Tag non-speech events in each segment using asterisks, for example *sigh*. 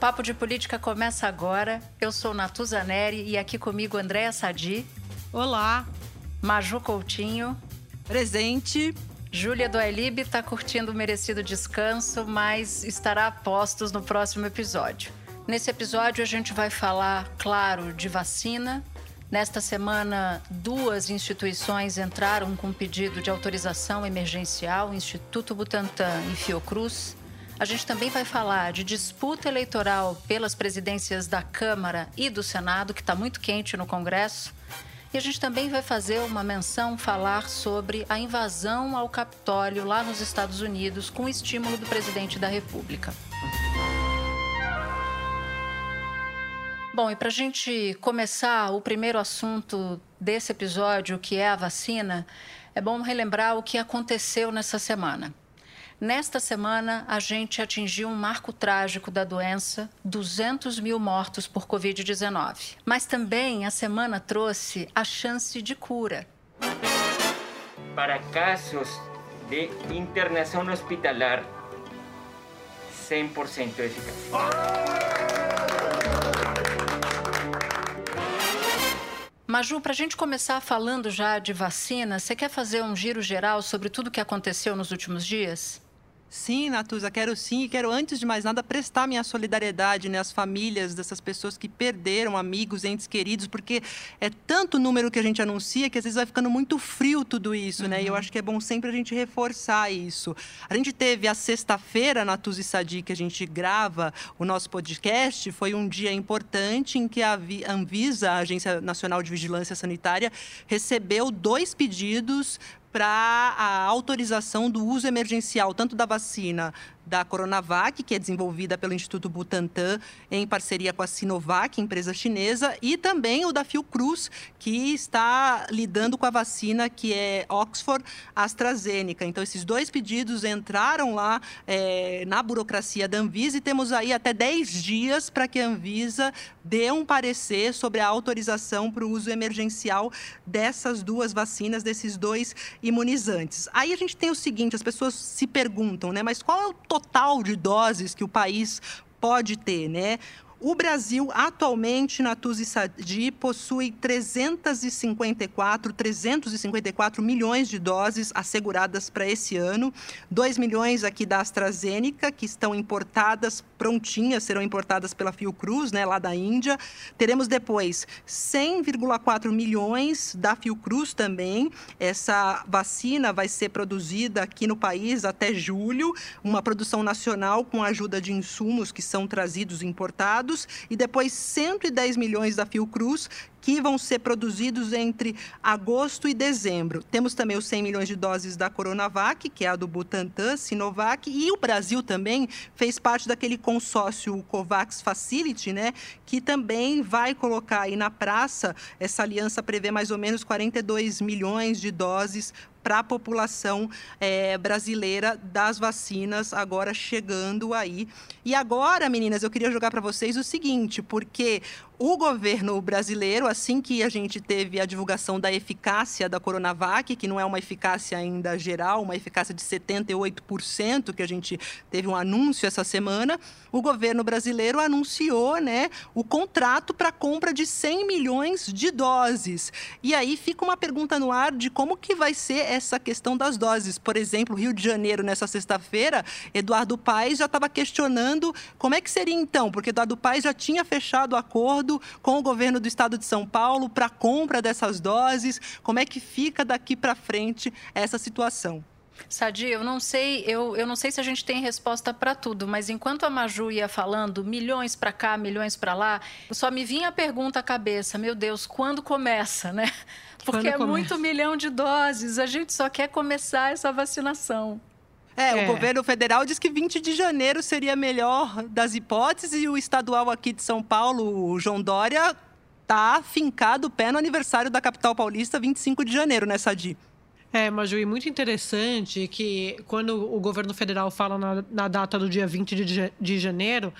Papo de Política começa agora. Eu sou Natuza Neri e aqui comigo Andréa Sadi, Olá, Maju Coutinho, presente. Júlia Doelib está curtindo o merecido descanso, mas estará a postos no próximo episódio. Nesse episódio a gente vai falar, claro, de vacina. Nesta semana, duas instituições entraram com pedido de autorização emergencial, Instituto Butantan e Fiocruz. A gente também vai falar de disputa eleitoral pelas presidências da Câmara e do Senado, que está muito quente no Congresso. E a gente também vai fazer uma menção, falar sobre a invasão ao Capitólio lá nos Estados Unidos, com estímulo do presidente da República. Bom, e para a gente começar o primeiro assunto desse episódio, que é a vacina, é bom relembrar o que aconteceu nessa semana. Nesta semana, a gente atingiu um marco trágico da doença, 200 mil mortos por Covid-19. Mas também a semana trouxe a chance de cura. Para casos de internação hospitalar, 100% eficaz. Maju, para a gente começar falando já de vacina, você quer fazer um giro geral sobre tudo o que aconteceu nos últimos dias? Sim, Natuza, quero sim. E quero, antes de mais nada, prestar minha solidariedade né, às famílias dessas pessoas que perderam amigos, entes queridos, porque é tanto número que a gente anuncia que às vezes vai ficando muito frio tudo isso, uhum. né? E eu acho que é bom sempre a gente reforçar isso. A gente teve a sexta-feira, Natuza e Sadi, que a gente grava o nosso podcast, foi um dia importante em que a Anvisa, a Agência Nacional de Vigilância Sanitária, recebeu dois pedidos para a autorização do uso emergencial tanto da vacina da Coronavac, que é desenvolvida pelo Instituto Butantan em parceria com a Sinovac, empresa chinesa, e também o da Fiocruz, que está lidando com a vacina que é Oxford AstraZeneca. Então, esses dois pedidos entraram lá é, na burocracia da Anvisa e temos aí até 10 dias para que a Anvisa dê um parecer sobre a autorização para o uso emergencial dessas duas vacinas, desses dois imunizantes. Aí a gente tem o seguinte, as pessoas se perguntam, né, mas qual é o total de doses que o país pode ter, né? O Brasil, atualmente, na Tuzi Sadi, possui 354, 354 milhões de doses asseguradas para esse ano. 2 milhões aqui da AstraZeneca, que estão importadas, prontinhas, serão importadas pela Fiocruz, né, lá da Índia. Teremos depois 100,4 milhões da Fiocruz também. Essa vacina vai ser produzida aqui no país até julho, uma produção nacional com a ajuda de insumos que são trazidos e importados e depois 110 milhões da Fiocruz, que vão ser produzidos entre agosto e dezembro. Temos também os 100 milhões de doses da Coronavac, que é a do Butantan, Sinovac, e o Brasil também fez parte daquele consórcio COVAX Facility, né, que também vai colocar aí na praça, essa aliança prevê mais ou menos 42 milhões de doses para a população é, brasileira das vacinas agora chegando aí. E agora, meninas, eu queria jogar para vocês o seguinte, porque o governo brasileiro, assim que a gente teve a divulgação da eficácia da Coronavac, que não é uma eficácia ainda geral, uma eficácia de 78%, que a gente teve um anúncio essa semana, o governo brasileiro anunciou né, o contrato para compra de 100 milhões de doses. E aí fica uma pergunta no ar de como que vai ser essa questão das doses. Por exemplo, Rio de Janeiro, nessa sexta-feira, Eduardo Paes já estava questionando como é que seria então, porque Eduardo Paes já tinha fechado o acordo acordo com o governo do estado de São Paulo para a compra dessas doses? Como é que fica daqui para frente essa situação? Sadi, eu não sei, eu, eu não sei se a gente tem resposta para tudo, mas enquanto a Maju ia falando milhões para cá, milhões para lá, só me vinha a pergunta à cabeça, meu Deus, quando começa, né? Porque quando é começa? muito milhão de doses, a gente só quer começar essa vacinação. É, É. o governo federal diz que 20 de janeiro seria a melhor das hipóteses e o estadual aqui de São Paulo, o João Dória, tá fincado o pé no aniversário da capital paulista, 25 de janeiro, né, Sadi? É, Maju, e muito interessante que quando o governo federal fala na, na data do dia 20 de, de janeiro,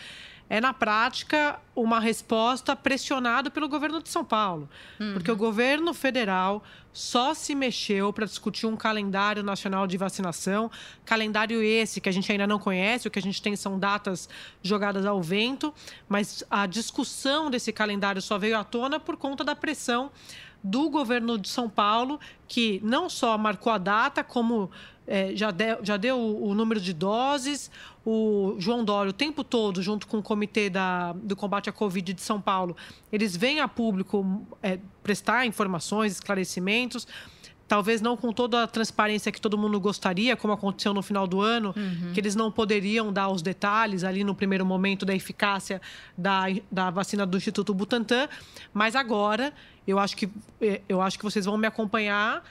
é na prática uma resposta pressionada pelo governo de São Paulo. Porque o governo federal só se mexeu para discutir um calendário nacional de vacinação, calendário esse que a gente ainda não conhece, o que a gente tem são datas jogadas ao vento, mas a discussão desse calendário só veio à tona por conta da pressão do governo de São Paulo, que não só marcou a data, como eh, já, deu, já deu o, o número de doses. O João Dória, o tempo todo, junto com o Comitê da, do Combate à Covid de São Paulo, eles vêm a público eh, prestar informações, esclarecimentos. Talvez não com toda a transparência que todo mundo gostaria, como aconteceu no final do ano, que eles não poderiam dar os detalhes ali no primeiro momento da eficácia da, da vacina do Instituto Butantan. Mas agora, eu acho que, eh, eu acho que vocês vão me acompanhar.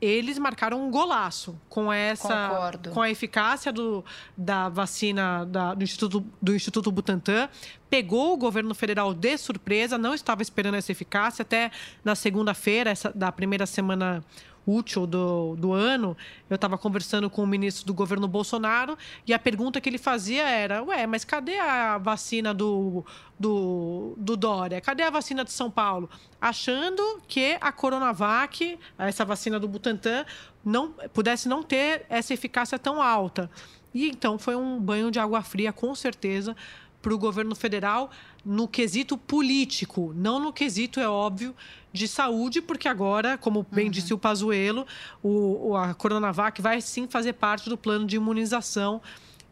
Eles marcaram um golaço com essa Concordo. com a eficácia do, da vacina da- do, Instituto, do Instituto Butantan. Pegou o governo federal de surpresa, não estava esperando essa eficácia. Até na segunda-feira, da primeira semana útil do, do ano, eu estava conversando com o ministro do governo Bolsonaro e a pergunta que ele fazia era: Ué, mas cadê a vacina do, do, do Dória? Cadê a vacina de São Paulo? Achando que a Coronavac, essa vacina do Butantan, não pudesse não ter essa eficácia tão alta. E então foi um banho de água fria, com certeza, para o governo federal no quesito político, não no quesito, é óbvio, de saúde, porque agora, como bem disse o Pazuello, o, o- a Coronavac vai sim fazer parte do plano de imunização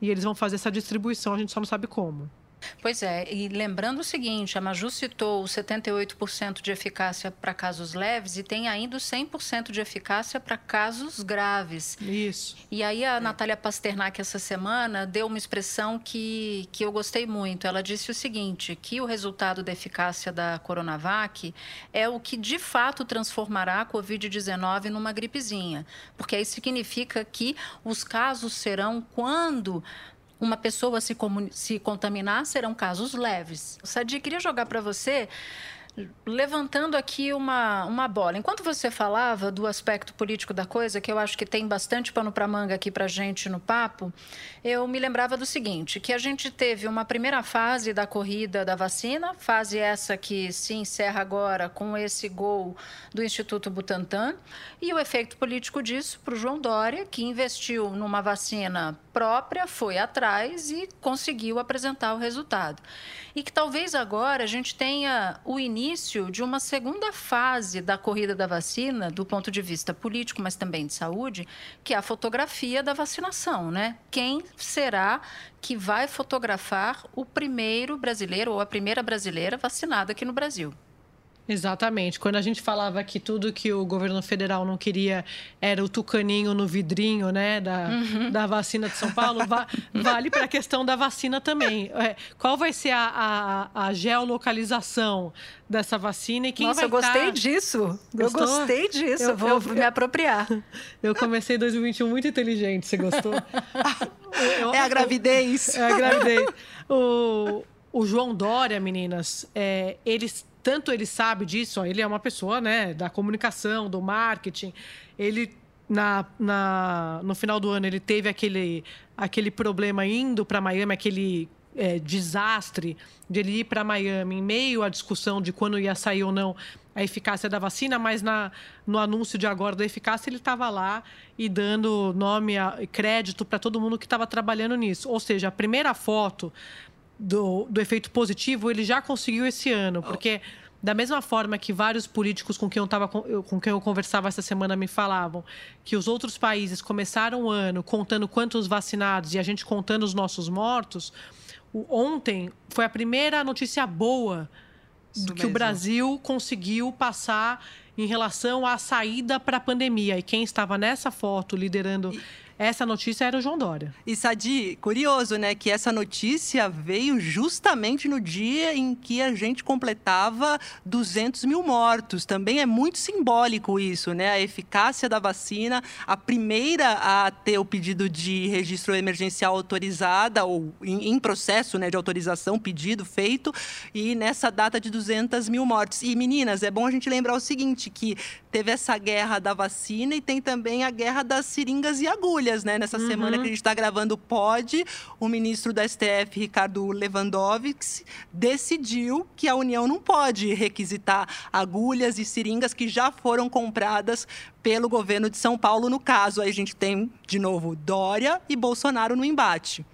e eles vão fazer essa distribuição, a gente só não sabe como. Pois é, e lembrando o seguinte, a Maju citou os 78% de eficácia para casos leves e tem ainda os 100% de eficácia para casos graves. Isso. E aí a Natália Pasternak essa semana deu uma expressão que, que eu gostei muito. Ela disse o seguinte, que o resultado da eficácia da Coronavac é o que de fato transformará a Covid-19 numa gripezinha. Porque aí significa que os casos serão quando uma pessoa se, se contaminar, serão casos leves. Sadi, queria jogar para você levantando aqui uma, uma bola. Enquanto você falava do aspecto político da coisa, que eu acho que tem bastante pano para manga aqui para gente no papo, eu me lembrava do seguinte, que a gente teve uma primeira fase da corrida da vacina, fase essa que se encerra agora com esse gol do Instituto Butantan, e o efeito político disso para o João Dória, que investiu numa vacina própria, foi atrás e conseguiu apresentar o resultado. E que talvez agora a gente tenha o início de uma segunda fase da corrida da vacina, do ponto de vista político, mas também de saúde, que é a fotografia da vacinação, né? Quem será que vai fotografar o primeiro brasileiro ou a primeira brasileira vacinada aqui no Brasil? Exatamente. Quando a gente falava que tudo que o governo federal não queria era o tucaninho no vidrinho, né, da, da vacina de São Paulo, va- *laughs* vale para a questão da vacina também. É, qual vai ser a, a, a geolocalização dessa vacina e quem Nossa, vai eu gostei tá- disso. Eu Gostou? gostei disso. Eu- Eu, vou eu- me apropriar. *laughs* Eu comecei 2021 muito inteligente, você gostou? *laughs* Eu- É a gravidez. É a gravidez. O, o João Dória, meninas, é, eles, tanto ele sabe disso, ó, ele é uma pessoa né, da comunicação, do marketing. Ele, na, na, no final do ano, ele teve aquele, aquele problema indo para Miami, aquele é, desastre de ele ir para Miami em meio à discussão de quando ia sair ou não a eficácia da vacina, mas na, no anúncio de agora da eficácia ele estava lá e dando nome e crédito para todo mundo que estava trabalhando nisso. Ou seja, a primeira foto do, do efeito positivo ele já conseguiu esse ano, porque da mesma forma que vários políticos com quem eu, tava, com quem eu conversava essa semana me falavam que os outros países começaram o ano contando quantos vacinados e a gente contando os nossos mortos, o- ontem foi a primeira notícia boa Isso do que mesmo. o Brasil conseguiu passar em relação à saída para a pandemia. E quem estava nessa foto liderando essa notícia era o João Dória. E Sadi, curioso, né, que essa notícia veio justamente no dia em que a gente completava 200 mil mortos. Também é muito simbólico isso, né? A eficácia da vacina, a primeira a ter o pedido de registro emergencial autorizada ou em, em processo, né, de autorização, pedido feito, e nessa data de 200 mil mortes. E meninas, é bom a gente lembrar o seguinte, que teve essa guerra da vacina e tem também a guerra das seringas e agulhas, né? Nessa uhum. semana que a gente está gravando o POD, o ministro da STF, Ricardo Lewandowski, decidiu que a União não pode requisitar agulhas e seringas que já foram compradas pelo governo de São Paulo. No caso, aí a gente tem, de novo, Dória e Bolsonaro no embate.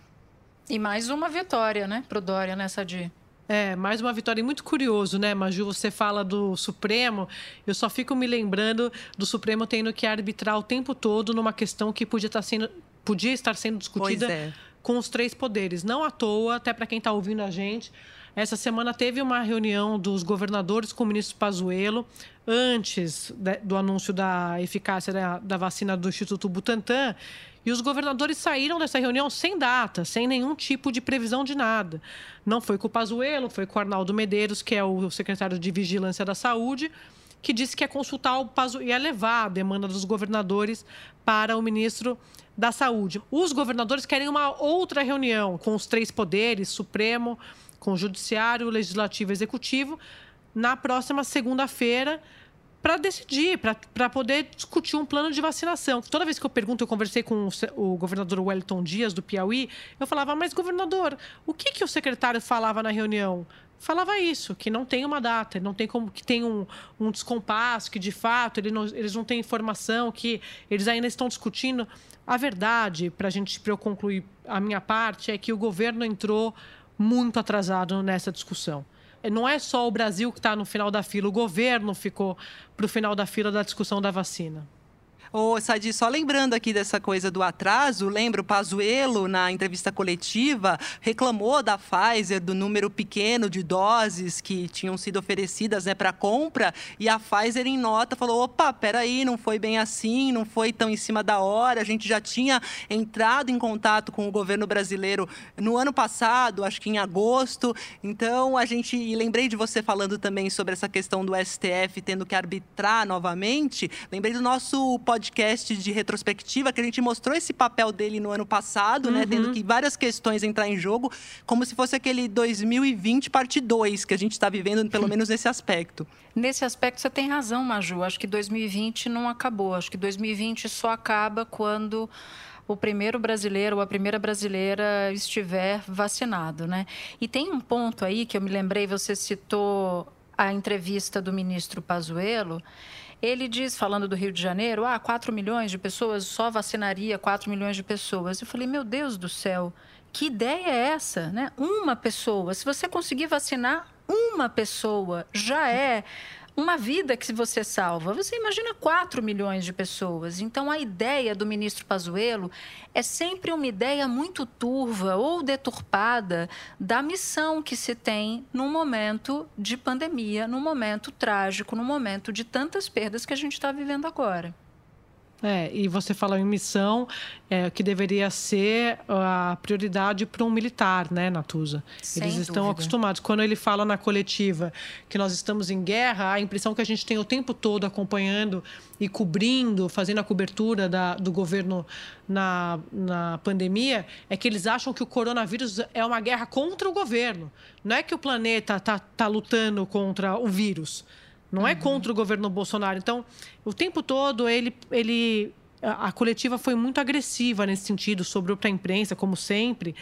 E mais uma vitória, né, pro Dória nessa de é, mais uma vitória. E muito curioso, né, Maju? Você fala do Supremo. Eu só fico me lembrando do Supremo tendo que arbitrar o tempo todo numa questão que podia estar sendo, podia estar sendo discutida é. com os três poderes. Não à toa, até para quem está ouvindo a gente. Essa semana teve uma reunião dos governadores com o ministro Pazuello, antes do anúncio da eficácia da, da vacina do Instituto Butantan. E os governadores saíram dessa reunião sem data, sem nenhum tipo de previsão de nada. Não foi com o Pazuello, foi com o Arnaldo Medeiros, que é o secretário de Vigilância da Saúde, que disse que ia consultar o Pazuello, ia levar a demanda dos governadores para o ministro da Saúde. Os governadores querem uma outra reunião com os três poderes, Supremo, com o Judiciário, Legislativo e Executivo, na próxima segunda-feira para decidir, para poder discutir um plano de vacinação. Toda vez que eu pergunto, eu conversei com o, governador Wellington Dias, do Piauí, eu falava, mas governador, o que, que o secretário falava na reunião? Falava isso, que não tem uma data, não tem como que tem um, um descompasso, que de fato ele não, eles não têm informação, que eles ainda estão discutindo. A verdade, para gente para eu concluir a minha parte, é que o governo entrou muito atrasado nessa discussão não é só o Brasil que está no final da fila, o governo ficou para o final da fila da discussão da vacina. Ô, Sadi, só lembrando aqui dessa coisa do atraso, lembra o Pazuello, na entrevista coletiva, reclamou da Pfizer, do número pequeno de doses que tinham sido oferecidas né, para compra, e a Pfizer, em nota, falou: opa, peraí, não foi bem assim, não foi tão em cima da hora, a gente já tinha entrado em contato com o governo brasileiro no ano passado, acho que em agosto, então a gente, e lembrei de você falando também sobre essa questão do STF tendo que arbitrar novamente, lembrei do nosso podcast podcast de retrospectiva que a gente mostrou esse papel dele no ano passado, uhum. né? Tendo uhum. que várias questões entrar em jogo, como se fosse aquele 2020 parte 2 que a gente está vivendo, pelo *laughs* menos nesse aspecto. Nesse aspecto você tem razão, Maju. Acho que 2020 não acabou. Acho que 2020 só acaba quando o primeiro brasileiro ou a primeira brasileira estiver vacinado, né? E tem um ponto aí que eu me lembrei, você citou a entrevista do ministro Pazuello, ele diz, falando do Rio de Janeiro, ah, 4 milhões de pessoas, só vacinaria 4 milhões de pessoas. Eu falei, meu Deus do céu, que ideia é essa? Né? Uma pessoa, se você conseguir vacinar uma pessoa, já é uma vida que você salva. Você imagina 4 milhões de pessoas. Então, a ideia do ministro Pazuello é sempre uma ideia muito turva ou deturpada da missão que se tem num momento de pandemia, num momento trágico, num momento de tantas perdas que a gente está vivendo agora. É, e você falou em missão, é, que deveria ser a prioridade para um militar, né, Natuza? Sem Eles estão dúvida. acostumados. Quando ele fala na coletiva que nós estamos em guerra, a impressão que a gente tem o tempo todo acompanhando e cobrindo, fazendo a cobertura da, do governo na, na pandemia, é que eles acham que o coronavírus é uma guerra contra o governo. Não é que o planeta está tá lutando contra o vírus. Não é uhum. contra o governo Bolsonaro. Então, o tempo todo ele, ele a, a coletiva foi muito agressiva nesse sentido, sobrou para a imprensa, como sempre,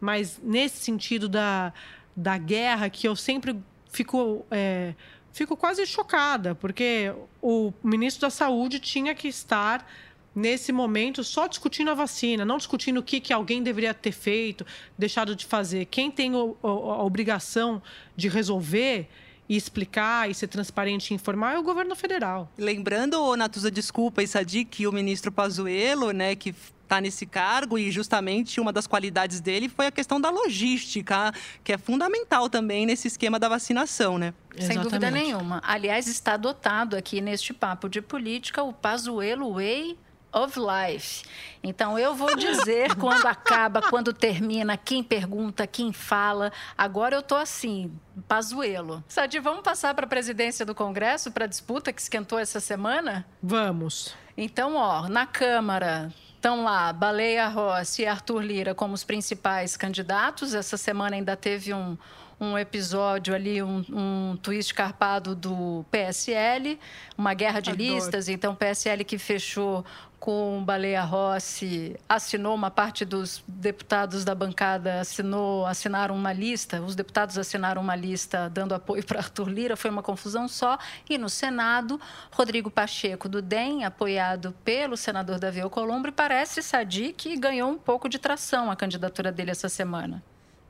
mas nesse sentido da, da guerra que eu sempre fico é, fico quase chocada, porque o ministro da Saúde tinha que estar nesse momento só discutindo a vacina, não discutindo o que, que alguém deveria ter feito, deixado de fazer. Quem tem o, a obrigação de resolver e explicar e ser transparente e informar é o governo federal. Lembrando, Natuza, desculpa, Sadi, que o ministro Pazuello, né, que está nesse cargo e justamente uma das qualidades dele foi a questão da logística, que é fundamental também nesse esquema da vacinação, né? Sem dúvida nenhuma. Aliás, está adotado aqui neste papo de política o Pazuello Way of Life. Então eu vou dizer *laughs* quando acaba, quando termina, quem pergunta, quem fala. Agora eu tô assim, pazuelo. Sadi, vamos passar para a presidência do Congresso para a disputa que esquentou essa semana? Vamos. Então, ó, na Câmara Estão lá Baleia Rossi e Arthur Lira como os principais candidatos. Essa semana ainda teve um, um episódio ali, um, um twist carpado do PSL, uma guerra de Adoro. listas. Então, PSL que fechou com Baleia Rossi, assinou, uma parte dos deputados da bancada assinou, assinaram uma lista, os deputados assinaram uma lista dando apoio para Arthur Lira, foi uma confusão só. E no Senado, Rodrigo Pacheco, do DEM, apoiado pelo senador Davi Alcolumbre, parece, Sadi, que ganhou um pouco de tração a candidatura dele essa semana.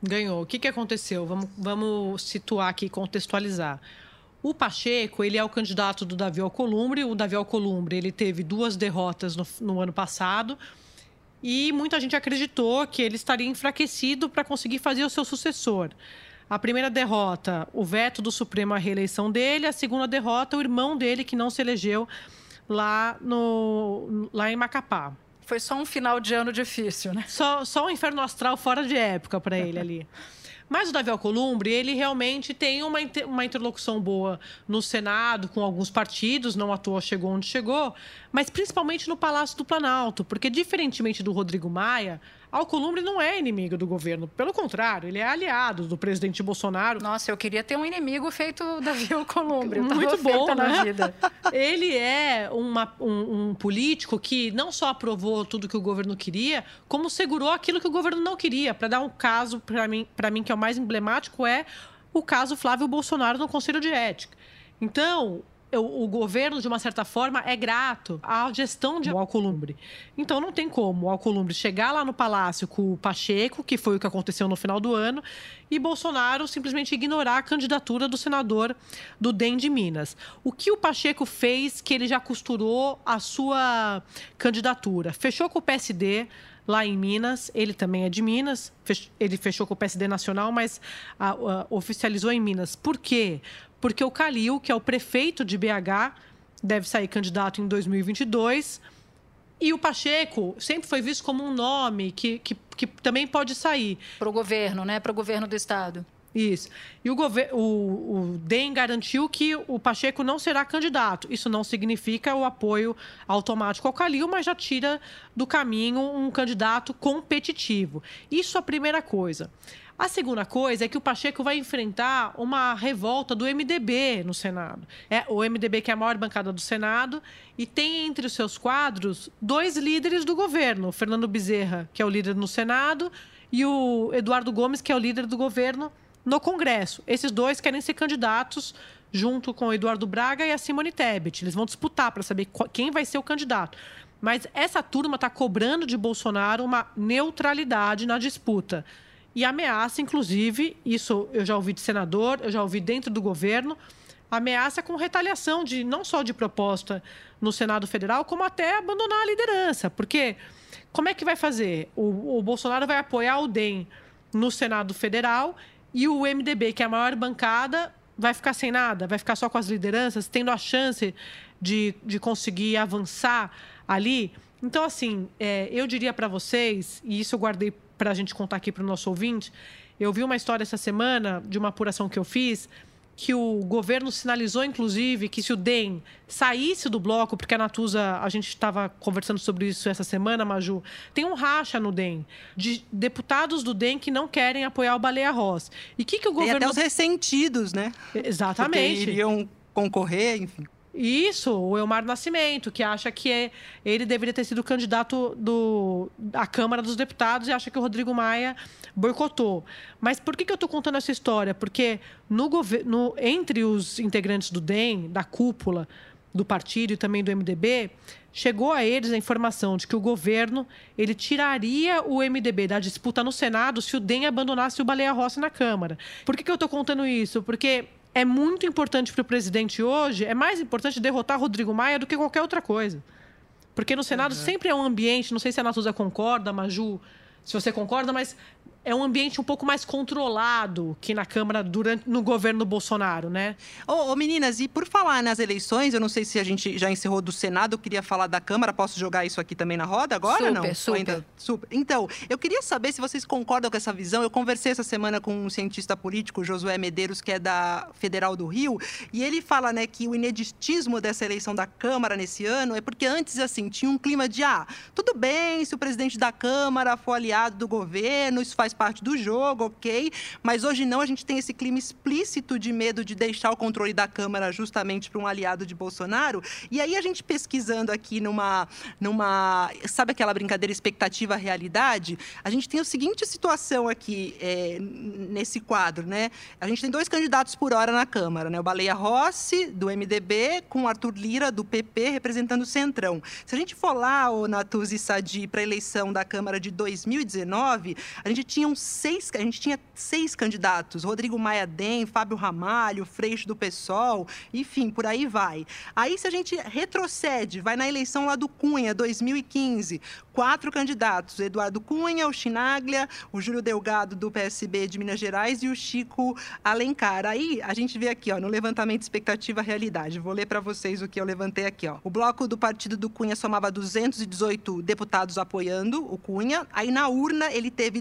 Ganhou. O que, que aconteceu? Vamos, vamos situar aqui, contextualizar. O Pacheco, ele é o candidato do Davi Alcolumbre. O Davi Alcolumbre, ele teve duas derrotas no, no ano passado e muita gente acreditou que ele estaria enfraquecido para conseguir fazer o seu sucessor. A primeira derrota, o veto do Supremo à reeleição dele. A segunda derrota, o irmão dele, que não se elegeu lá, no, lá em Macapá. Foi só um final de ano difícil, né? Só, só um inferno astral fora de época para ele ali. Mas o Davi Alcolumbre, ele realmente tem uma, uma interlocução boa no Senado, com alguns partidos, não à toa chegou onde chegou, mas principalmente no Palácio do Planalto, porque diferentemente do Rodrigo Maia, Alcolumbre não é inimigo do governo. Pelo contrário, ele é aliado do presidente Bolsonaro. Nossa, eu queria ter um inimigo feito Davi Alcolumbre. Muito bom, né? vida. Ele é uma, um, um, político que não só aprovou tudo que o governo queria, como segurou aquilo que o governo não queria. Para dar um caso, para mim, mim, que é o mais emblemático, é o caso Flávio Bolsonaro no Conselho de Ética. Então, o, governo, de uma certa forma, é grato à gestão de Alcolumbre. Então não tem como o Alcolumbre chegar lá no palácio com o Pacheco, que foi o que aconteceu no final do ano, e Bolsonaro simplesmente ignorar a candidatura do senador do DEM de Minas. O que o Pacheco fez que ele já costurou a sua candidatura? Fechou com o PSD lá em Minas, ele também é de Minas, ele fechou com o PSD nacional, mas a, a, oficializou em Minas. Por quê? Porque o Calil, que é o prefeito de BH, deve sair candidato em 2022. E o Pacheco sempre foi visto como um nome que, que, que também pode sair. Para o governo, né? Para o governo do Estado. Isso. E o, o, o DEM garantiu que o Pacheco não será candidato. Isso não significa o apoio automático ao Calil, mas já tira do caminho um candidato competitivo. Isso é a primeira coisa. A segunda coisa é que o Pacheco vai enfrentar uma revolta do MDB no Senado. É o MDB que é a maior bancada do Senado e tem entre os seus quadros dois líderes do governo, o Fernando Bezerra, que é o líder no Senado, e o Eduardo Gomes, que é o líder do governo no Congresso. Esses dois querem ser candidatos junto com o Eduardo Braga e a Simone Tebet. Eles vão disputar para saber quem vai ser o candidato. Mas essa turma está cobrando de Bolsonaro uma neutralidade na disputa e ameaça, inclusive, isso eu já ouvi de senador, eu já ouvi dentro do governo, ameaça com retaliação de não só de proposta no Senado Federal, como até abandonar a liderança. Porque como é que vai fazer? O, o Bolsonaro vai apoiar o DEM no Senado Federal e o MDB, que é a maior bancada, vai ficar sem nada, vai ficar só com as lideranças, tendo a chance de, de conseguir avançar ali. Então, assim, é, eu diria para vocês, e isso eu guardei para a gente contar aqui para o nosso ouvinte. Eu vi uma história essa semana de uma apuração que eu fiz que o governo sinalizou, inclusive, que se o DEM saísse do bloco, porque a Natuza, a gente estava conversando sobre isso essa semana, Maju, tem um racha no DEM, de deputados do DEM que não querem apoiar o Baleia Ross. E o que, que o governo... Tem até os ressentidos, né? Exatamente. Porque iriam concorrer, enfim. Isso, o Elmar Nascimento, que acha que é, ele deveria ter sido candidato do, à Câmara dos Deputados e acha que o Rodrigo Maia boicotou. Mas por que, que eu estou contando essa história? Porque no, no, entre os integrantes do DEM, da cúpula do partido e também do MDB, chegou a eles a informação de que o governo ele tiraria o MDB da disputa no Senado se o DEM abandonasse o Baleia Rossi na Câmara. Por que, que eu estou contando isso? Porque é muito importante para o presidente hoje, é mais importante derrotar Rodrigo Maia do que qualquer outra coisa. Porque no Senado uhum. sempre é um ambiente, não sei se a Natuza concorda, Maju, se você concorda, mas é um ambiente um pouco mais controlado que na Câmara durante no governo Bolsonaro, né? Ô, ô, meninas, e por falar nas eleições, eu não sei se a gente já encerrou do Senado, eu queria falar da Câmara, posso jogar isso aqui também na roda agora? Super, não? super. Ainda? super. Então, eu queria saber se vocês concordam com essa visão. Eu conversei essa semana com um cientista político, Josué Medeiros, que é da Federal do Rio, e ele fala, né, que o ineditismo dessa eleição da Câmara nesse ano é porque antes, assim, tinha um clima de, ah, tudo bem se o presidente da Câmara for aliado do governo, isso faz parte do jogo, ok, mas hoje não, a gente tem esse clima explícito de medo de deixar o controle da Câmara justamente para um aliado de Bolsonaro. E aí a gente pesquisando aqui numa, numa sabe aquela brincadeira expectativa-realidade? A gente tem a seguinte situação aqui é, nesse quadro, né? A gente tem dois candidatos por hora na Câmara, né? O Baleia Rossi, do MDB, com o Arthur Lira, do PP, representando o Centrão. Se a gente for lá, o Natuzzi Sadi, para a eleição da Câmara de 2019, a gente tinha um seis, a gente tinha seis candidatos: Rodrigo Maia Dem, Fábio Ramalho, Freixo do PSOL, enfim, por aí vai. Aí, se a gente retrocede, vai na eleição lá do Cunha, 2015, quatro candidatos: Eduardo Cunha, o Chinaglia, o Júlio Delgado do PSB de Minas Gerais e o Chico Alencar. Aí a gente vê aqui, ó, no levantamento expectativa realidade. Vou ler para vocês o que eu levantei aqui, ó. O bloco do partido do Cunha somava 218 deputados apoiando o Cunha. Aí na urna ele teve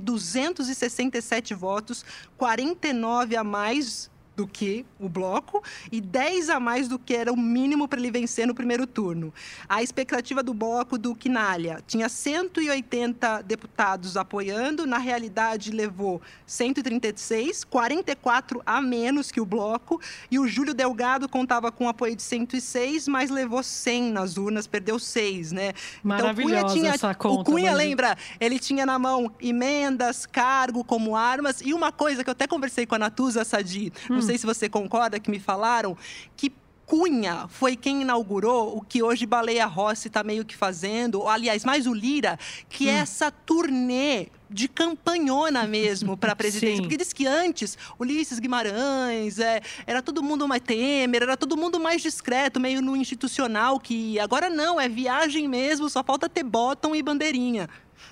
267 votos, 49 a mais do que o bloco e 10 a mais do que era o mínimo para ele vencer no primeiro turno. A expectativa do bloco do Quinalha tinha 180 deputados apoiando, na realidade levou 136, 44 a menos que o bloco, e o Júlio Delgado contava com apoio de 106, mas levou 100 nas urnas, perdeu 6, né? Então, Cunha tinha, essa conta, o Cunha mas... lembra, ele tinha na mão emendas, cargo como armas, e uma coisa que eu até conversei com a Natuza Sadi, hum. não sei se você concorda, que me falaram que Cunha foi quem inaugurou o que hoje Baleia Rossi está meio que fazendo, ou, aliás, mais o Lira, que é hum. é essa turnê de campanhona mesmo para a *laughs* presidência. Porque diz que antes, Ulisses Guimarães, é, era todo mundo mais Temer, era todo mundo mais discreto, meio no institucional, que agora não, é viagem mesmo, só falta ter bottom e bandeirinha.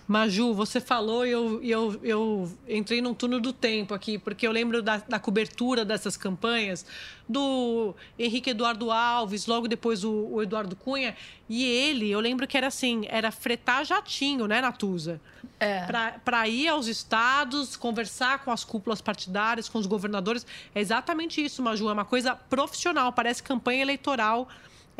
Maju, você falou e eu, eu, eu entrei num turno do tempo aqui, porque eu lembro da, da, cobertura dessas campanhas do Henrique Eduardo Alves, logo depois o, o, Eduardo Cunha, e ele, eu lembro que era assim, era fretar jatinho, né, Natuza? É. Para ir aos estados, conversar com as cúpulas partidárias, com os governadores. É exatamente isso, Maju, é uma coisa profissional, parece campanha eleitoral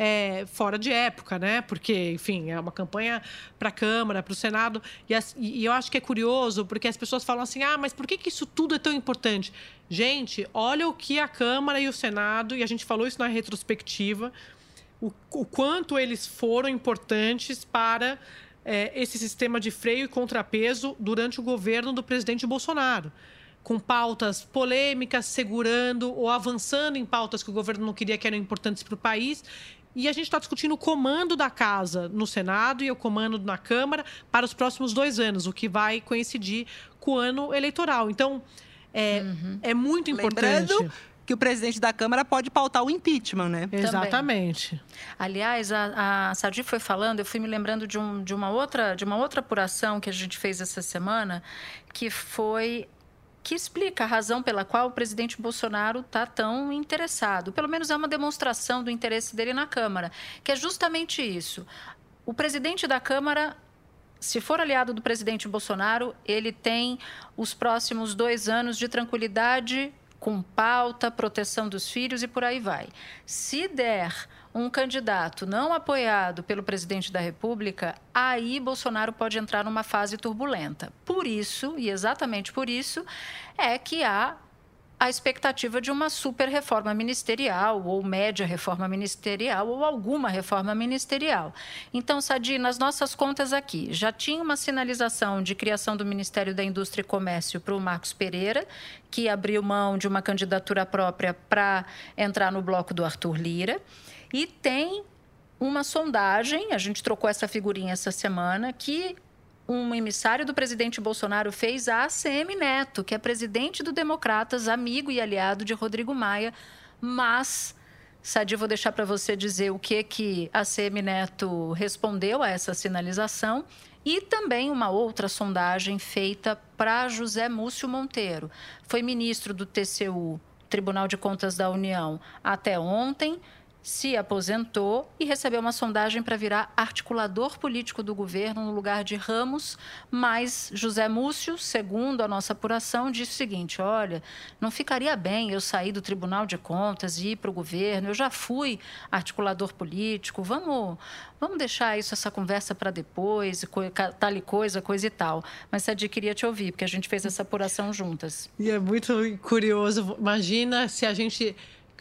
é, fora de época, né? Porque, enfim, é uma campanha para a Câmara, para o Senado. E, as, e, eu acho que é curioso, porque as pessoas falam assim: ah, mas por que, que isso tudo é tão importante? Gente, olha o que a Câmara e o Senado, e a gente falou isso na retrospectiva, o, o quanto eles foram importantes para é, esse sistema de freio e contrapeso durante o governo do presidente Bolsonaro com pautas polêmicas, segurando ou avançando em pautas que o governo não queria que eram importantes para o país e a gente está discutindo o comando da casa no Senado e o comando na Câmara para os próximos dois anos, o que vai coincidir com o ano eleitoral. Então, é, uhum. é muito importante. Lembrando que o presidente da Câmara pode pautar o impeachment, né? Exatamente. Também. Aliás, a, a Sadi foi falando, eu fui me lembrando de, um, de, uma outra, de uma outra apuração que a gente fez essa semana, que foi que explica a razão pela qual o presidente Bolsonaro está tão interessado. Pelo menos é uma demonstração do interesse dele na Câmara, que é justamente isso. O presidente da Câmara se for aliado do presidente Bolsonaro, ele tem os próximos dois anos de tranquilidade com pauta, proteção dos filhos e por aí vai. Se der um candidato não apoiado pelo presidente da República, aí Bolsonaro pode entrar numa fase turbulenta. Por isso, e exatamente por isso, é que há a expectativa de uma super reforma ministerial, ou média reforma ministerial, ou alguma reforma ministerial. Então, Sadi, nas nossas contas aqui, já tinha uma sinalização de criação do Ministério da Indústria e Comércio para o Marcos Pereira, que abriu mão de uma candidatura própria para entrar no bloco do Arthur Lira. E tem uma sondagem, a gente trocou essa figurinha essa semana, que um emissário do presidente Bolsonaro fez a ACM Neto, que é presidente do Democratas, amigo e aliado de Rodrigo Maia, mas Sadi, vou deixar para você dizer o que que a CM Neto respondeu a essa sinalização e também uma outra sondagem feita para José Múcio Monteiro. Foi ministro do TCU, Tribunal de Contas da União, até ontem se aposentou e recebeu uma sondagem para virar articulador político do governo no lugar de Ramos, mas José Múcio, segundo a nossa apuração, disse o seguinte: olha, não ficaria bem eu sair do Tribunal de Contas e ir para o governo, eu já fui articulador político, vamos, vamos deixar isso, essa conversa para depois, tal e coisa, coisa e tal. Mas Sadi queria te ouvir, porque a gente fez essa apuração juntas. E é muito curioso, imagina se a gente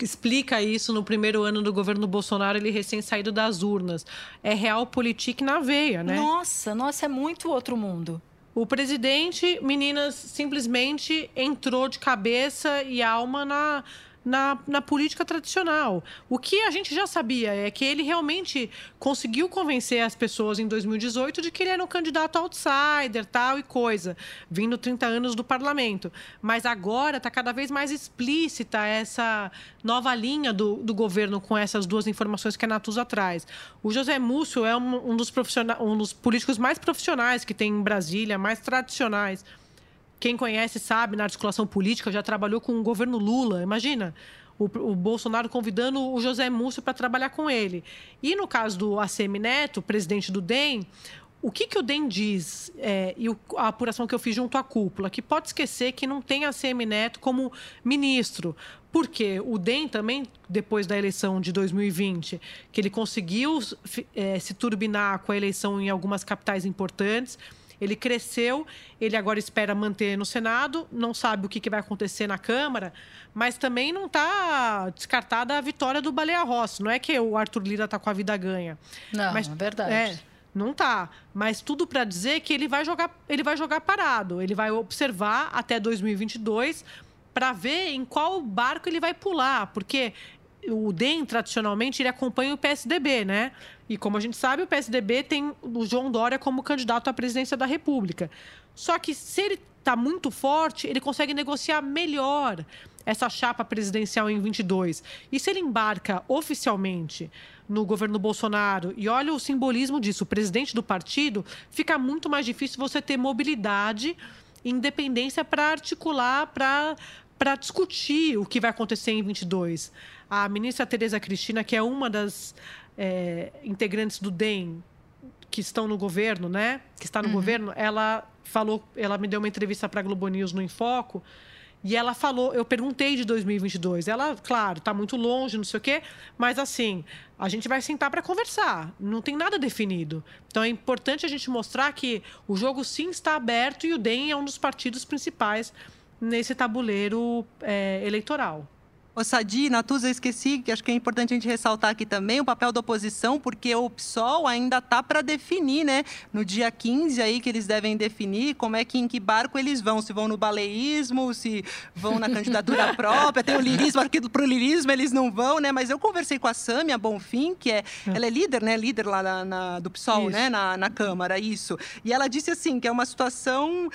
explica isso no primeiro ano do governo Bolsonaro, ele recém saído das urnas. É real política na veia, né? Nossa, nossa, é muito outro mundo. O presidente, meninas, simplesmente entrou de cabeça e alma na na, na política tradicional. O que a gente já sabia é que ele realmente conseguiu convencer as pessoas em 2018 de que ele era um candidato outsider, tal e coisa, vindo 30 anos do parlamento. Mas agora está cada vez mais explícita essa nova linha do, do governo com essas duas informações que a Natuza traz. O José Múcio é um, um dos, um dos políticos mais profissionais que tem em Brasília, mais tradicionais. Quem conhece sabe, na articulação política, já trabalhou com o governo Lula. Imagina, o, o Bolsonaro convidando o José Múcio para trabalhar com ele. E no caso do ACM Neto, presidente do DEM, o que, que o DEM diz, é, e a apuração que eu fiz junto à cúpula, que pode esquecer que não tem ACM Neto como ministro. Porque o DEM também, depois da eleição de 2020, que ele conseguiu é, se turbinar com a eleição em algumas capitais importantes, ele cresceu, ele agora espera manter no Senado, não sabe o que, que vai acontecer na Câmara, mas também não está descartada a vitória do Baleia Rossi. Não é que o Arthur Lira está com a vida ganha. Não, mas, é verdade. É, não tá, mas tudo para dizer que ele vai jogar, ele vai jogar parado, ele vai observar até 2022 para ver em qual barco ele vai pular, porque o DEM, tradicionalmente, ele acompanha o PSDB, né? E como a gente sabe, o PSDB tem o João Dória como candidato à presidência da República. Só que se ele está muito forte, ele consegue negociar melhor essa chapa presidencial em 22. E se ele embarca oficialmente no governo Bolsonaro, e olha o simbolismo disso, o presidente do partido, fica muito mais difícil você ter mobilidade e independência para articular, para para discutir o que vai acontecer em 22. A ministra Tereza Cristina, que é uma das é, integrantes do DEM que estão no governo, né? Que está no uhum. governo, ela falou, ela me deu uma entrevista para a Globo News no Infoco. E ela falou, eu perguntei de 2022. Ela, claro, está muito longe, não sei o quê, mas assim, a gente vai sentar para conversar. Não tem nada definido. Então é importante a gente mostrar que o jogo sim está aberto e o DEM é um dos partidos principais nesse tabuleiro é, eleitoral. O Sadi, Natuza, eu esqueci, que acho que é importante a gente ressaltar aqui também o papel da oposição, porque o PSOL ainda está para definir, né? No dia 15 aí que eles devem definir como é que em que barco eles vão, se vão no baleísmo, se vão na candidatura *laughs* própria, tem o lirismo, aqui para o lirismo eles não vão, né? Mas eu conversei com a Sâmia Bonfim, que é, é, ela é líder, né? Líder lá na, na do PSOL, isso. né? Na, na Câmara, isso. E ela disse assim, que é uma situação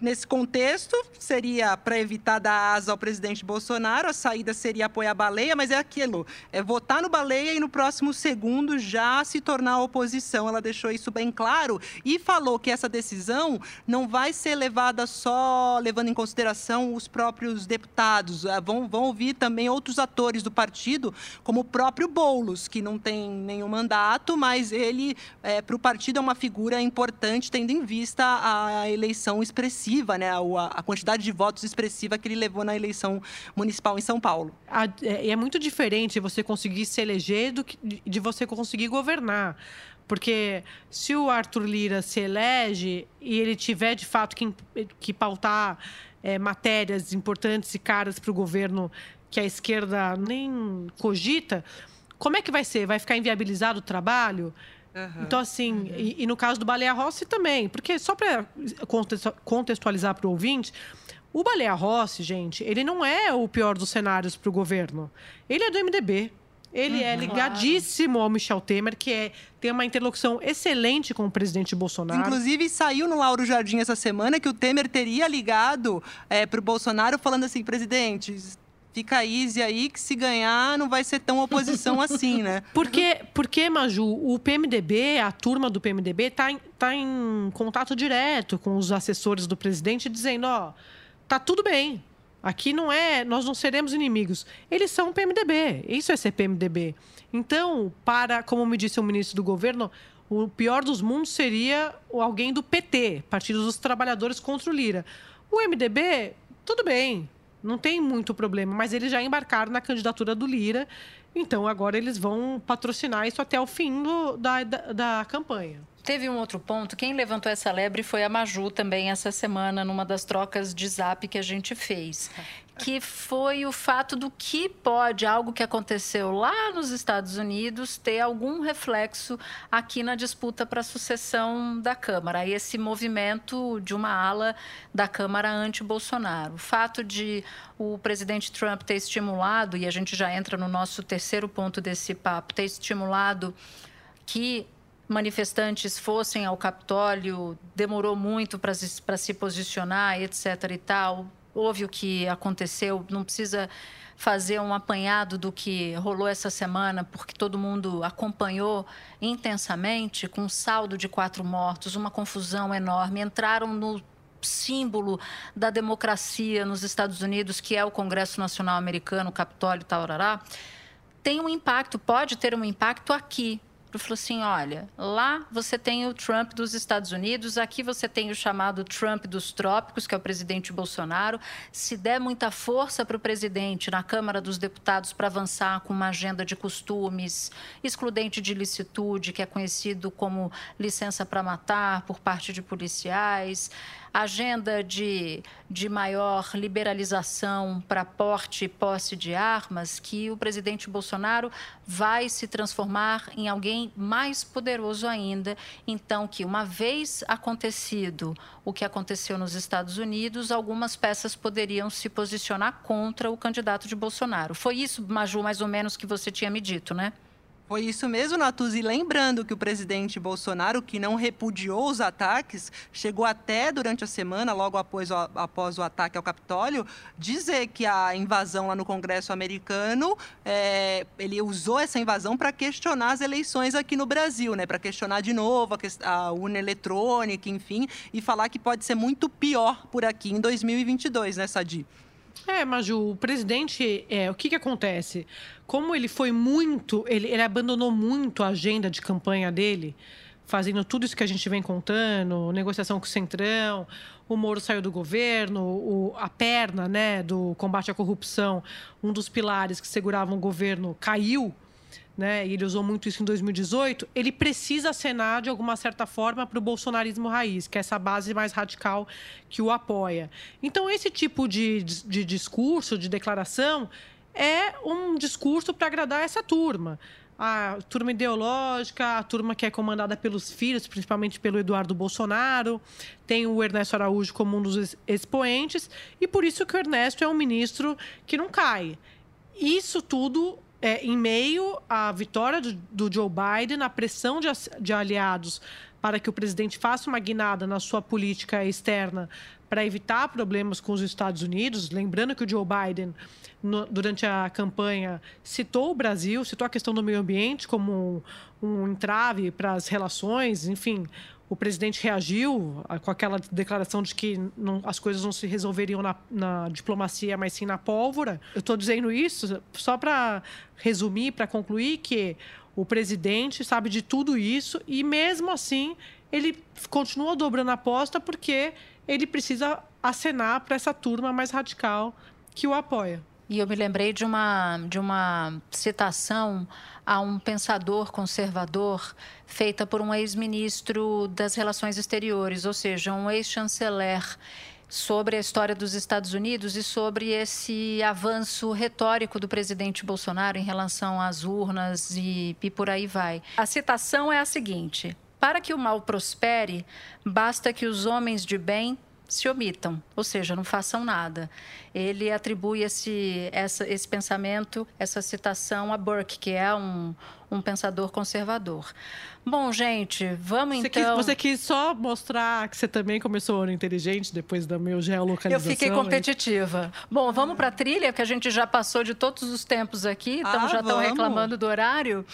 Nesse contexto, seria para evitar dar asa ao presidente Bolsonaro, a saída seria apoiar a baleia, mas é aquilo: é votar no baleia e no próximo segundo já se tornar oposição. Ela deixou isso bem claro e falou que essa decisão não vai ser levada só levando em consideração os próprios deputados. É, vão, vão ouvir também outros atores do partido, como o próprio Boulos, que não tem nenhum mandato, mas ele, é, para o partido, é uma figura importante, tendo em vista a eleição expressiva expressiva, né? A, a, quantidade de votos expressiva que ele levou na eleição municipal em São Paulo. É, é muito diferente você conseguir se eleger do que de você conseguir governar. Porque se o Arthur Lira se elege e ele tiver de fato que, que pautar é, matérias importantes e caras para o governo que a esquerda nem cogita, como é que vai ser? Vai ficar inviabilizado o trabalho? Uhum, então, assim, uhum. e, e, no caso do Baleia Rossi também, porque só para contextualizar para o ouvinte, o Baleia Rossi, gente, ele não é o pior dos cenários para o governo. Ele é do MDB. Ele é uhum, é ligadíssimo ao Michel Temer, que é, tem uma interlocução excelente com o presidente Bolsonaro. Inclusive, saiu no Lauro Jardim essa semana que o Temer teria ligado é, para o Bolsonaro falando assim, presidente, fica easy aí que se ganhar não vai ser tão oposição *laughs* assim, né? Porque, porque Maju, o PMDB, a turma do PMDB, está em, tá em contato direto com os assessores do presidente, dizendo: ó, tá tudo bem. Aqui não é, nós não seremos inimigos. Eles são PMDB. Isso é ser PMDB. Então, para, como me disse o ministro do governo, o pior dos mundos seria alguém do PT, Partido dos Trabalhadores contra o Lira. O MDB, tudo bem, não tem muito problema, mas eles já embarcaram na candidatura do Lira, então agora eles vão patrocinar isso até o fim do, da, da, da campanha. Teve um outro ponto. Quem levantou essa lebre foi a Maju também essa semana, numa das trocas de zap que a gente fez. Que foi o fato do que pode, algo que aconteceu lá nos Estados Unidos, ter algum reflexo aqui na disputa para a sucessão da Câmara. E esse movimento de uma ala da Câmara anti-Bolsonaro. O fato de o presidente Trump ter estimulado, e a gente já entra no nosso terceiro ponto desse papo, ter estimulado que manifestantes fossem ao Capitólio, demorou muito para se, se posicionar, etc. e tal. Houve o que aconteceu, não precisa fazer um apanhado do que rolou essa semana, porque todo mundo acompanhou intensamente, com um saldo de quatro mortos, uma confusão enorme. Entraram no símbolo da democracia nos Estados Unidos, que é o Congresso Nacional Americano, o Capitólio, Taurará, tem um impacto, pode ter um impacto aqui, ele falou assim: olha, lá você tem o Trump dos Estados Unidos, aqui você tem o chamado Trump dos trópicos, que é o presidente Bolsonaro. Se der muita força para o presidente na Câmara dos Deputados para avançar com uma agenda de costumes, excludente de licitude, que é conhecido como licença para matar por parte de policiais, agenda de, de maior liberalização para porte e posse de armas, que o presidente Bolsonaro vai se transformar em alguém mais poderoso ainda. Então, que uma vez acontecido o que aconteceu nos Estados Unidos, algumas peças poderiam se posicionar contra o candidato de Bolsonaro. Foi isso, Maju, mais ou menos que você tinha me dito, né? Foi isso mesmo, Natuzzi. Lembrando que o presidente Bolsonaro, que não repudiou os ataques, chegou até durante a semana, logo após o, após o ataque ao Capitólio, dizer que a invasão lá no Congresso americano, é, ele usou essa invasão para questionar as eleições aqui no Brasil, né? Para questionar de novo a, a urna eletrônica, enfim, e falar que pode ser muito pior por aqui em 2022, né, Sadi? É, Maju, o presidente, é, o que, que acontece? Como ele foi muito, ele, ele abandonou muito a agenda de campanha dele, fazendo tudo isso que a gente vem contando, negociação com o Centrão, o Moro saiu do governo, o, a perna né, do combate à corrupção, um dos pilares que seguravam o governo, caiu né, e ele usou muito isso em 2018, ele precisa acenar de alguma certa forma para o bolsonarismo raiz, que é essa base mais radical que o apoia. Então, esse tipo de, de, de discurso, de declaração, é um discurso para agradar essa turma. A turma ideológica, a turma que é comandada pelos filhos, principalmente pelo Eduardo Bolsonaro, tem o Ernesto Araújo como um dos expoentes, e por isso que o Ernesto é um ministro que não cai. Isso tudo é, em meio à vitória do, do Joe Biden, a pressão de, de, aliados para que o presidente faça uma guinada na sua política externa para evitar problemas com os Estados Unidos. Lembrando que o Joe Biden, no, durante a campanha, citou o Brasil, citou a questão do meio ambiente como um, um entrave para as relações, enfim o presidente reagiu com aquela declaração de que não, as coisas não se resolveriam na, na, diplomacia, mas sim na pólvora. Eu estou dizendo isso só para resumir, para concluir que o presidente sabe de tudo isso e, mesmo assim, ele continua dobrando a aposta porque ele precisa acenar para essa turma mais radical que o apoia. E eu me lembrei de uma, de uma citação a um pensador conservador feita por um ex-ministro das Relações Exteriores, ou seja, um ex-chanceler sobre a história dos Estados Unidos e sobre esse avanço retórico do presidente Bolsonaro em relação às urnas e, e por aí vai. A citação é a seguinte: Para que o mal prospere, basta que os homens de bem se omitam, ou seja, não façam nada. Ele atribui esse, essa, esse pensamento, essa citação a Burke, que é um, um pensador conservador. Bom, gente, vamos você então. Quis, você quis só mostrar que você também começou o ano inteligente depois da meu geolocalização. Eu fiquei competitiva. Bom, vamos para a trilha, que a gente já passou de todos os tempos aqui, então ah, já estão reclamando do horário.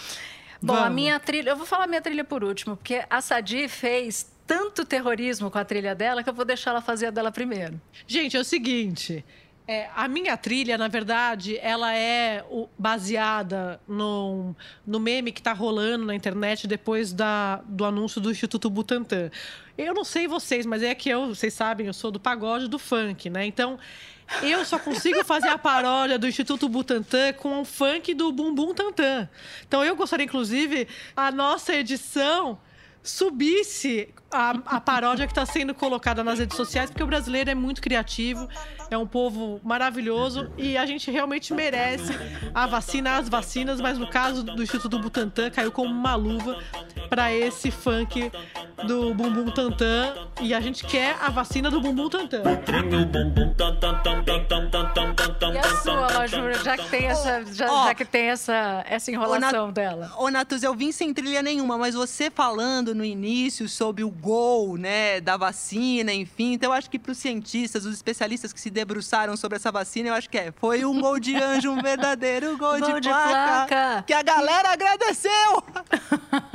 Bom, vamos. a minha trilha, eu vou falar minha trilha por último, porque a Sadi fez tanto terrorismo com a trilha dela que eu vou deixar ela fazer a dela primeiro. Gente, é o seguinte. É, a minha trilha, na verdade, ela é o, baseada no, no meme que está rolando na internet depois da, do anúncio do Instituto Butantan. Eu não sei vocês, mas é que eu, vocês sabem, eu sou do pagode do funk, né? Então, eu só consigo fazer a paródia do Instituto Butantan com o funk do Bumbum Tantan. Então, eu gostaria, inclusive, a nossa edição subisse a, a paródia que está sendo colocada nas redes sociais, porque o brasileiro é muito criativo, é um povo maravilhoso e a gente realmente merece a vacina, as vacinas, mas no caso do Instituto Butantan, caiu como uma luva para esse funk do Bumbum Tantan e a gente quer a vacina do Bumbum Tantan. E a sua, Majura, já que tem essa, já, oh, já que tem essa, essa enrolação Nat dela? Ô, Natus, eu vim sem trilha nenhuma, mas você falando no início sobre o gol, né, da vacina, enfim. Então, eu acho que para os cientistas, os especialistas que se debruçaram sobre essa vacina, eu acho que é. Foi um gol de anjo, um verdadeiro gol, *laughs* gol de, de placa, placa, Que a galera agradeceu!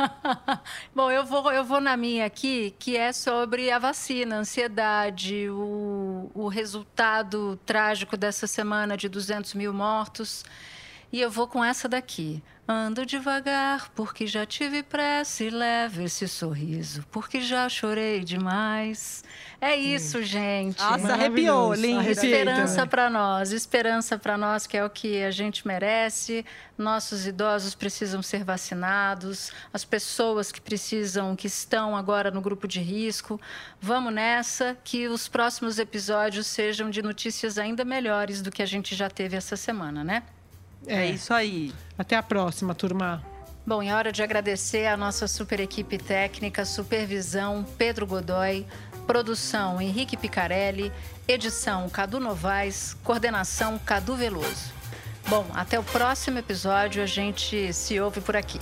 *laughs* Bom, eu vou, eu vou na minha aqui, que é sobre a vacina, a ansiedade, o, o resultado trágico dessa semana de 200 mil mortos. E eu vou com essa daqui. Ando devagar, porque já tive pressa e leve esse sorriso, porque já chorei demais. É isso, hum. gente. Nossa, arrepiou, linda. Esperança para nós, esperança para nós, que é o que a gente merece. Nossos idosos precisam ser vacinados, as pessoas que precisam, que estão agora no grupo de risco. Vamos nessa, que os próximos episódios sejam de notícias ainda melhores do que a gente já teve essa semana, né? É, é isso aí. Até a próxima, turma. Bom, é hora de agradecer a nossa super equipe técnica, supervisão Pedro Godoy, produção Henrique Picarelli, edição Cadu Novaes, coordenação Cadu Veloso. Bom, até o próximo episódio, a gente se ouve por aqui.